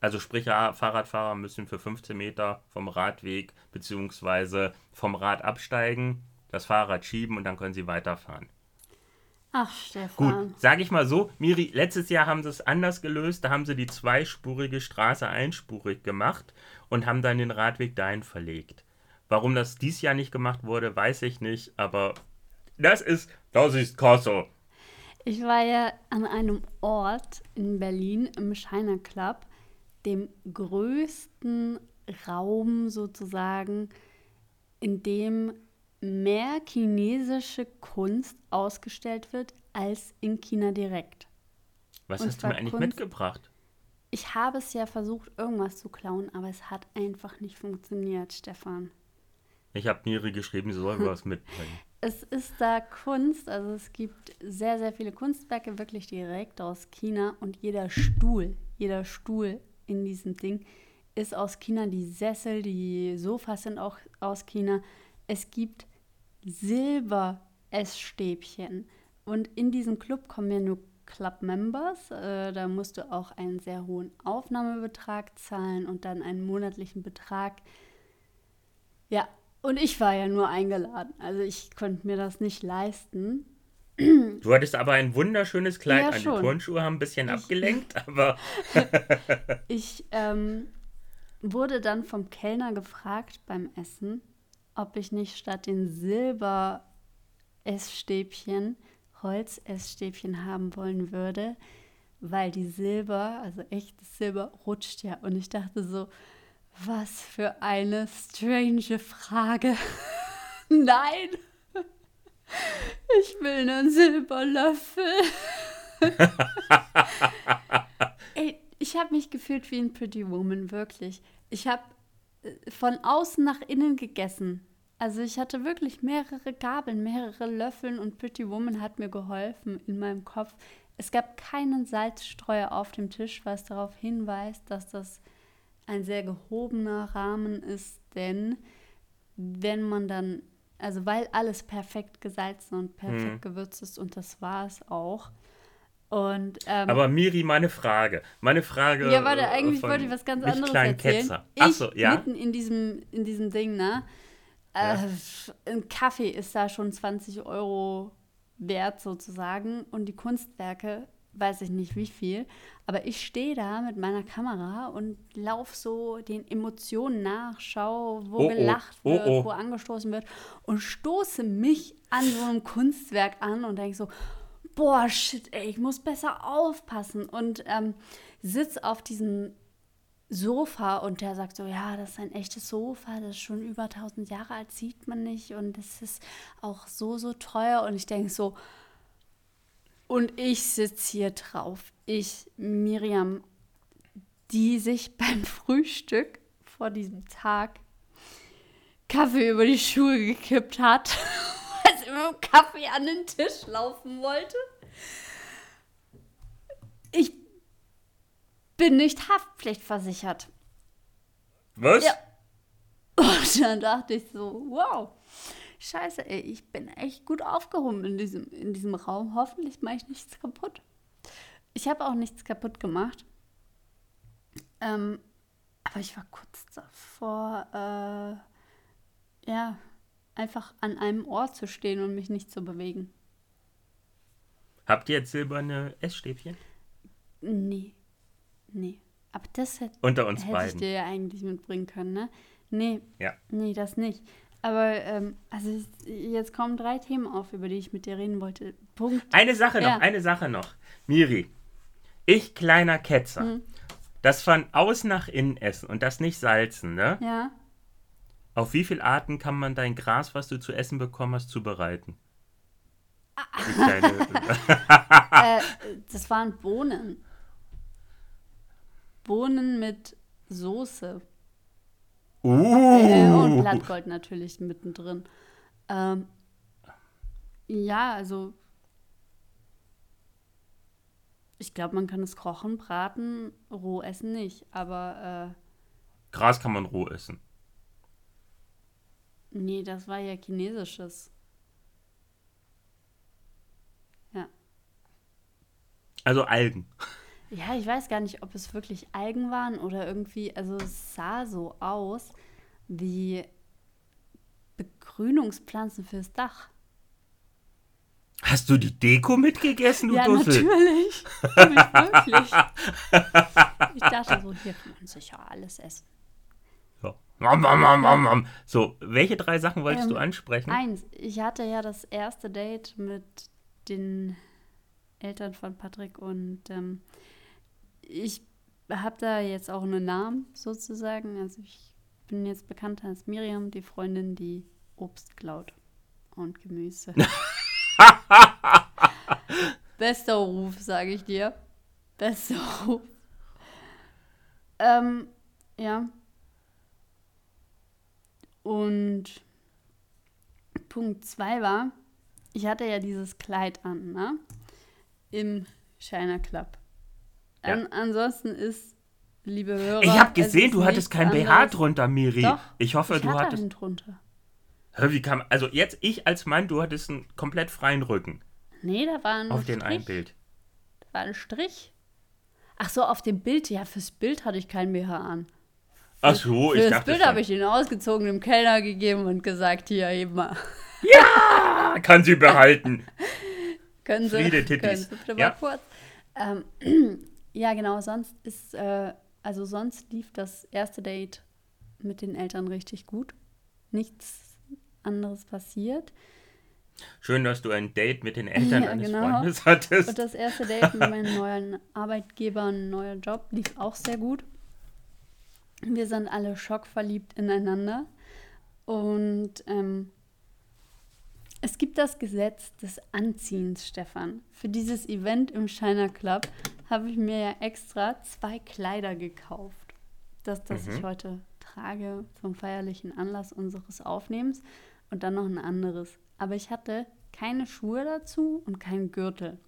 Also sprich, Fahrradfahrer müssen für 15 Meter vom Radweg bzw. vom Rad absteigen, das Fahrrad schieben und dann können sie weiterfahren. Ach, Stefan. Gut, sage ich mal so, Miri, letztes Jahr haben sie es anders gelöst. Da haben sie die zweispurige Straße einspurig gemacht und haben dann den Radweg dahin verlegt. Warum das dies Jahr nicht gemacht wurde, weiß ich nicht, aber das ist, das ist Corso. Ich war ja an einem Ort in Berlin im China Club, dem größten Raum sozusagen, in dem mehr chinesische Kunst ausgestellt wird als in China direkt. Was Und hast du mir eigentlich Kunst- mitgebracht? Ich habe es ja versucht, irgendwas zu klauen, aber es hat einfach nicht funktioniert, Stefan. Ich habe Miri geschrieben, sie soll was mitbringen. Es ist da Kunst, also es gibt sehr, sehr viele Kunstwerke wirklich direkt aus China und jeder Stuhl, jeder Stuhl in diesem Ding ist aus China. Die Sessel, die Sofas sind auch aus China. Es gibt Silber-Essstäbchen und in diesen Club kommen ja nur Club-Members. Äh, da musst du auch einen sehr hohen Aufnahmebetrag zahlen und dann einen monatlichen Betrag. Ja, und ich war ja nur eingeladen. Also ich konnte mir das nicht leisten. Du hattest aber ein wunderschönes Kleid Ja, an. Die schon. Turnschuhe haben ein bisschen Ich- abgelenkt, aber Ich ähm, wurde dann vom Kellner gefragt beim Essen, ob ich nicht statt den Silber-Essstäbchen Holz-Essstäbchen haben wollen würde, weil die Silber, also echtes Silber, rutscht ja. Und ich dachte so, was für eine strange Frage. Nein, ich will einen Silberlöffel. Ey, ich habe mich gefühlt wie ein Pretty Woman, wirklich. Ich habe von außen nach innen gegessen. Also ich hatte wirklich mehrere Gabeln, mehrere Löffeln und Pretty Woman hat mir geholfen in meinem Kopf. Es gab keinen Salzstreuer auf dem Tisch, was darauf hinweist, dass das ein sehr gehobener Rahmen ist, denn wenn man dann, also weil alles perfekt gesalzen und perfekt Hm. gewürzt ist und das war es auch. Und ähm, Aber Miri, meine Frage. Meine Frage. ja, warte, äh, eigentlich wollte ich was ganz anderes erzählen. Ketzer. Ich Achso, ja. mitten in diesem, in diesem Ding, ne? Äh, ein Kaffee ist da schon 20 Euro wert sozusagen und die Kunstwerke weiß ich nicht wie viel, aber ich stehe da mit meiner Kamera und laufe so den Emotionen nach, schau, wo Oh, oh, gelacht oh, wird, oh. wo angestoßen wird und stoße mich an so einem Kunstwerk an und denke so, boah, shit, ey, ich muss besser aufpassen und ähm, sitz auf diesem Sofa und der sagt so, ja, das ist ein echtes Sofa, das ist schon über 1000 Jahre alt, sieht man nicht und das ist auch so, so teuer und ich denke so, und ich sitze hier drauf, ich, Miriam, die sich beim Frühstück vor diesem Tag Kaffee über die Schuhe gekippt hat, dem Kaffee an den Tisch laufen wollte. Ich bin nicht haftpflichtversichert. Was? Ja. Und dann dachte ich so, wow, scheiße, ey, ich bin echt gut aufgehoben in diesem, in diesem Raum. Hoffentlich mache ich nichts kaputt. Ich habe auch nichts kaputt gemacht. Ähm, aber ich war kurz davor, äh, ja, einfach an einem Ort zu stehen und mich nicht zu bewegen. Habt ihr jetzt silberne Essstäbchen? Nee, nee. Aber das hätte Unter uns hätte beiden. ich dir ja eigentlich mitbringen können, ne? Nee, Ja. nee, das nicht. Aber, ähm, also jetzt kommen drei Themen auf, über die ich mit dir reden wollte. Punkt. Eine Sache noch, Ja. eine Sache noch. Miri, ich kleiner Ketzer. Hm. Das von außen nach innen essen und das nicht salzen, ne? Ja, Auf wie viele Arten kann man dein Gras, was du zu essen bekommen hast, zubereiten? Kleine, äh, das waren Bohnen. Bohnen mit Soße. Äh, und uh, Blattgold natürlich mittendrin. Ähm, ja, also ich glaube, man kann es kochen, braten, roh essen nicht. Aber Gras kann man roh essen. Nee, das war ja chinesisches. Ja. Also Algen. Ja, ich weiß gar nicht, ob es wirklich Algen waren oder irgendwie, also es sah so aus wie Begrünungspflanzen fürs Dach. Hast du die Deko mitgegessen, du ja, Dussel? natürlich. Wirklich. Ich dachte so, hier kann man sicher alles essen. So. Welche drei Sachen wolltest Ähm, du ansprechen? Eins, ich hatte ja das erste Date mit den Eltern von Patrick und ähm, ich habe da jetzt auch einen Namen sozusagen. Also ich bin jetzt bekannt als Miriam, die Freundin, die Obst klaut und Gemüse. Bester Ruf, sage ich dir. Bester Ruf. Ähm, ja. Und Punkt 2 war, ich hatte ja dieses Kleid an, ne? Im China Club. Ja. An, ansonsten ist, liebe Hörer. ich habe es gesehen, du hattest kein BH drunter, Miri. Doch, ich hoffe, ich du hatte hattest. einen drunter. Hör, wie kam. Also jetzt ich als Mann, du hattest einen komplett freien Rücken Nee, da war ein auf den Strich. einen Bild. Da war ein Strich. Ach so, auf dem Bild. Ja, fürs Bild hatte ich kein BH an. Ach so, Für ich das dachte Bild schon. habe ich ihn ausgezogen, dem Kellner gegeben und gesagt, hier eben mal. Ah, kann sie behalten. Können Sie, Friede Tittis. können Sie Ja. kurz. Ähm, ja, genau, sonst ist, äh, also sonst lief das erste Date mit den Eltern richtig gut. Nichts anderes passiert. Schön, dass du ein Date mit den Eltern Ja, eines genau. Freundes hattest. Und das erste Date mit meinem neuen Arbeitgeber, ein neuer Job, lief auch sehr gut. Wir sind alle schockverliebt ineinander. Und ähm, Es gibt das Gesetz des Anziehens, Stefan. Für dieses Event im Shiner Club habe ich mir ja extra zwei Kleider gekauft. Das, das mhm. ich heute trage zum feierlichen Anlass unseres Aufnehmens und dann noch ein anderes. Aber ich hatte keine Schuhe dazu und keinen Gürtel.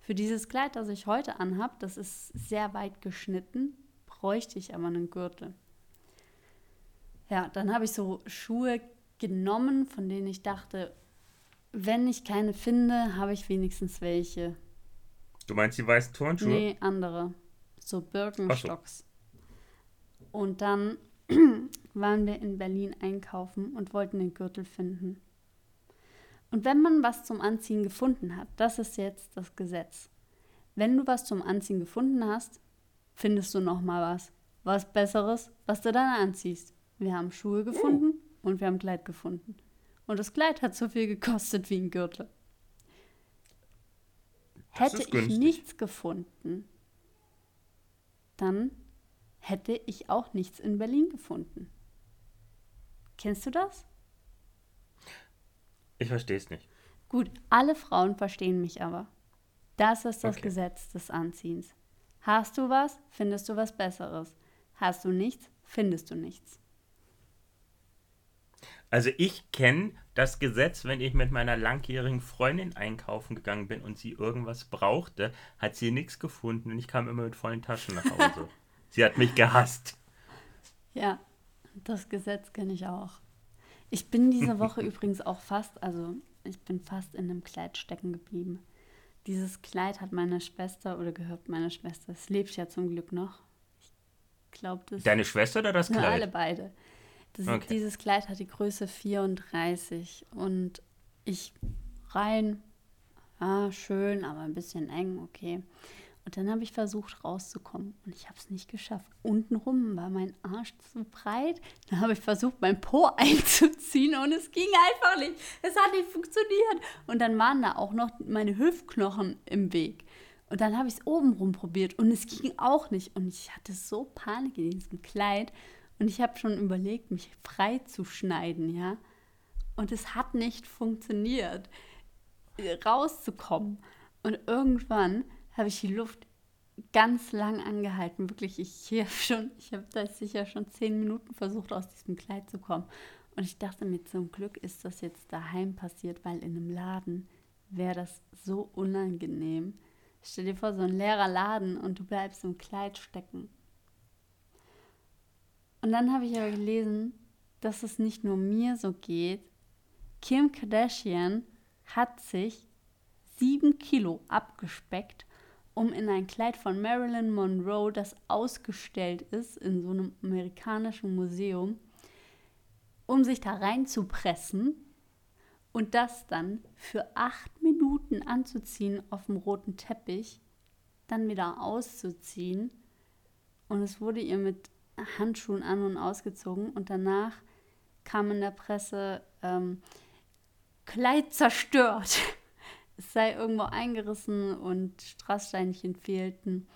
Für dieses Kleid, das ich heute anhabe, das ist sehr weit geschnitten, bräuchte ich aber einen Gürtel. Ja, dann habe ich so Schuhe genommen, von denen ich dachte, wenn ich keine finde, habe ich wenigstens welche. Du meinst die weißen Turnschuhe? Nee, andere. So Birkenstocks. So. Und dann waren wir in Berlin einkaufen und wollten den Gürtel finden. Und wenn man was zum Anziehen gefunden hat, das ist jetzt das Gesetz. Wenn du was zum Anziehen gefunden hast, findest du noch mal was, was besseres, was du dann anziehst. Wir haben Schuhe gefunden und wir haben Kleid gefunden. Und das Kleid hat so viel gekostet wie ein Gürtel. Das hätte ich nichts gefunden, dann hätte ich auch nichts in Berlin gefunden. Kennst du das? Ich verstehe es nicht. Gut, alle Frauen verstehen mich aber. Das ist das okay. Gesetz des Anziehens. Hast du was, findest du was Besseres. Hast du nichts, findest du nichts. Also ich kenne das Gesetz, wenn ich mit meiner langjährigen Freundin einkaufen gegangen bin und sie irgendwas brauchte, hat sie nichts gefunden und ich kam immer mit vollen Taschen nach Hause. sie hat mich gehasst. Ja, das Gesetz kenne ich auch. Ich bin diese Woche übrigens auch fast, also ich bin fast in einem Kleid stecken geblieben. Dieses Kleid hat meine Schwester oder gehört meiner Schwester. Es lebt ja zum Glück noch. Ich glaube, das. Deine Schwester oder das Kleid? Alle beide. Das, okay. Dieses Kleid hat die Größe 34 und ich rein, ah, schön, aber ein bisschen eng, okay. Und dann habe ich versucht rauszukommen und ich habe es nicht geschafft. Untenrum war mein Arsch zu breit. Dann habe ich versucht, mein Po einzuziehen und es ging einfach nicht. Es hat nicht funktioniert. Und dann waren da auch noch meine Hüftknochen im Weg. Und dann habe ich es obenrum probiert und es ging auch nicht. Und ich hatte so Panik in diesem Kleid. Und ich habe schon überlegt, mich frei zu schneiden, ja. Und es hat nicht funktioniert, rauszukommen. Und irgendwann habe ich die Luft ganz lang angehalten. Wirklich, ich habe schon, ich habe da sicher schon zehn Minuten versucht, aus diesem Kleid zu kommen. Und ich dachte mir, zum Glück ist das jetzt daheim passiert, weil in einem Laden wäre das so unangenehm. Stell dir vor, so ein leerer Laden und du bleibst im Kleid stecken. Und dann habe ich aber gelesen, dass es nicht nur mir so geht. Kim Kardashian hat sich sieben Kilo abgespeckt, um in ein Kleid von Marilyn Monroe, das ausgestellt ist in so einem amerikanischen Museum, um sich da reinzupressen und das dann für acht Minuten anzuziehen auf dem roten Teppich, dann wieder auszuziehen. Und es wurde ihr mit Handschuhen an und ausgezogen und danach kam in der Presse ähm, Kleid zerstört. Es sei irgendwo eingerissen und Strasssteinchen fehlten.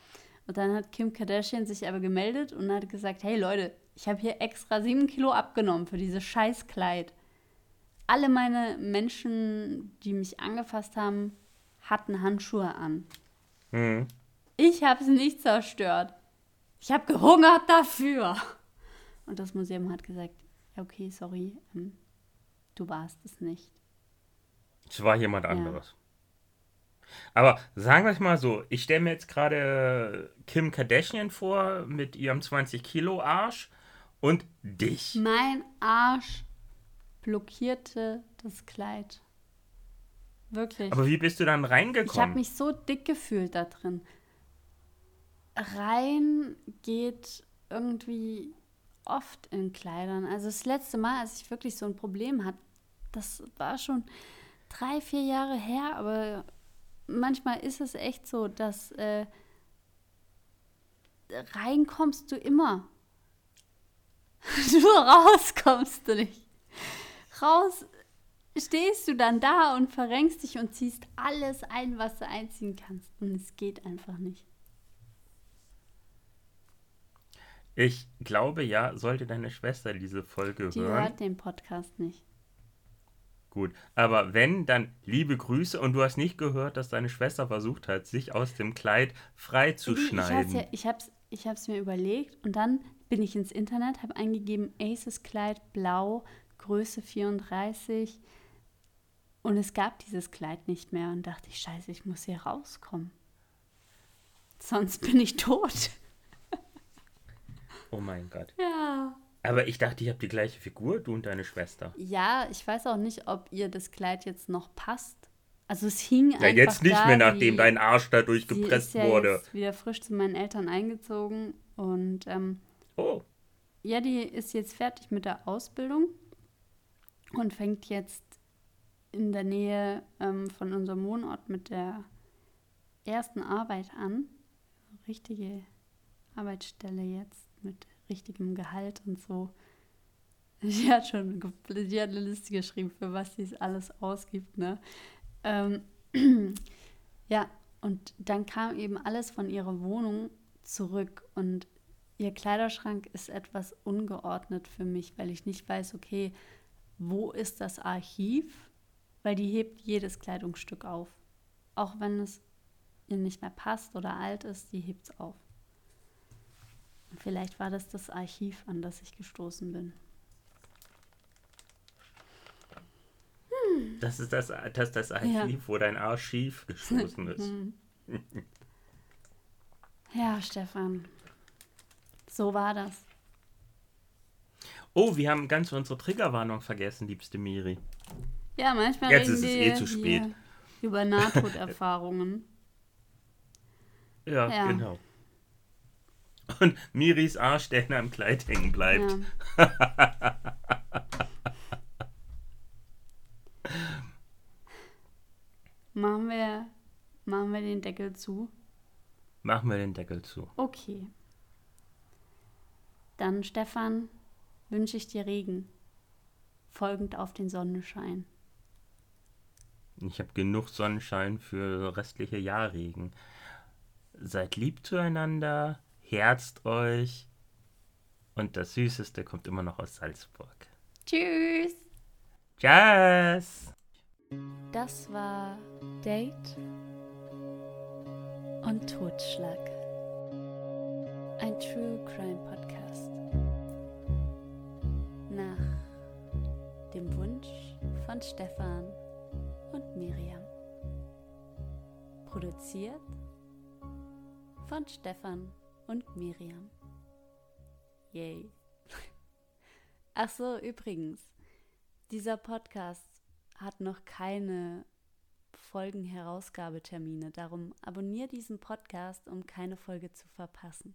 Und dann hat Kim Kardashian sich aber gemeldet und hat gesagt, hey Leute, ich habe hier extra sieben Kilo abgenommen für dieses Scheißkleid. Alle meine Menschen, die mich angefasst haben, hatten Handschuhe an. Mhm. Ich habe es nicht zerstört. Ich habe gehungert dafür. Und das Museum hat gesagt, ja, okay, sorry, ähm, du warst es nicht. Es war jemand anderes. Aber sagen wir es mal so, ich stelle mir jetzt gerade Kim Kardashian vor mit ihrem 20 Kilo Arsch und dich. Mein Arsch blockierte das Kleid. Wirklich. Aber wie bist du dann reingekommen? Ich habe mich so dick gefühlt da drin rein geht irgendwie oft in Kleidern. Also das letzte Mal, als ich wirklich so ein Problem hatte, das war schon drei, vier Jahre her, aber manchmal ist es echt so, dass äh, reinkommst du immer. Nur rauskommst du nicht. Raus stehst du dann da und verrenkst dich und ziehst alles ein, was du einziehen kannst. Und es geht einfach nicht. Ich glaube ja, sollte deine Schwester diese Folge Die hören. hört den Podcast nicht. Gut, aber wenn, dann liebe Grüße und du hast nicht gehört, dass deine Schwester versucht hat, sich aus dem Kleid freizuschneiden. Ich, ich habe es ich hab's mir überlegt und dann bin ich ins Internet, habe eingegeben Aces Kleid blau, Größe 34 und es gab dieses Kleid nicht mehr und dachte ich, scheiße, ich muss hier rauskommen. Sonst bin ich tot. oh mein Gott. Ja. Aber ich dachte, ich habe die gleiche Figur, du und deine Schwester. Ja, ich weiß auch nicht, ob ihr das Kleid jetzt noch passt. Also es hing ja, einfach. Ja, jetzt nicht da, mehr, nachdem dein Arsch dadurch gepresst ja wurde. Jetzt wieder frisch zu meinen Eltern eingezogen und ähm, oh. ja, die ist jetzt fertig mit der Ausbildung und fängt jetzt in der Nähe ähm, von unserem Wohnort mit der ersten Arbeit an. Richtige Arbeitsstelle jetzt mit richtigem Gehalt und so. Sie hat schon sie hat eine Liste geschrieben, für was sie alles ausgibt, ne? Ähm, ja, und dann kam eben alles von ihrer Wohnung zurück und ihr Kleiderschrank ist etwas ungeordnet für mich, weil ich nicht weiß, okay, wo ist das Archiv? Weil die hebt jedes Kleidungsstück auf. Auch wenn es ihr nicht mehr passt oder alt ist, die hebt es auf. Vielleicht war das das Archiv, an das ich gestoßen bin. Das ist das, das, das Archiv, ja. wo dein Archiv gestoßen ist. Hm. ja, Stefan. So war das. Oh, wir haben ganz unsere Triggerwarnung vergessen, liebste Miri. Ja, manchmal Jetzt ist es eh zu spät. Über Nahtoderfahrungen. ja, ja, genau und Miris Arsch, der in einem Kleid hängen bleibt. Ja. machen, wir, machen wir den Deckel zu? Machen wir den Deckel zu. Okay. Dann, Stefan, wünsche ich dir Regen, folgend auf den Sonnenschein. Ich habe genug Sonnenschein für restliche Jahrregen. Seid lieb zueinander, herzt euch. Und das Süßeste kommt immer noch aus Salzburg. Tschüss. Tschüss. Das war Date und Totschlag. Ein True Crime Podcast. Nach dem Wunsch von Stefan und Miriam. Produziert von Stefan und Miriam. Yay. Ach so, übrigens, dieser Podcast hat noch keine Folgenherausgabetermine. Darum abonniere diesen Podcast, um keine Folge zu verpassen.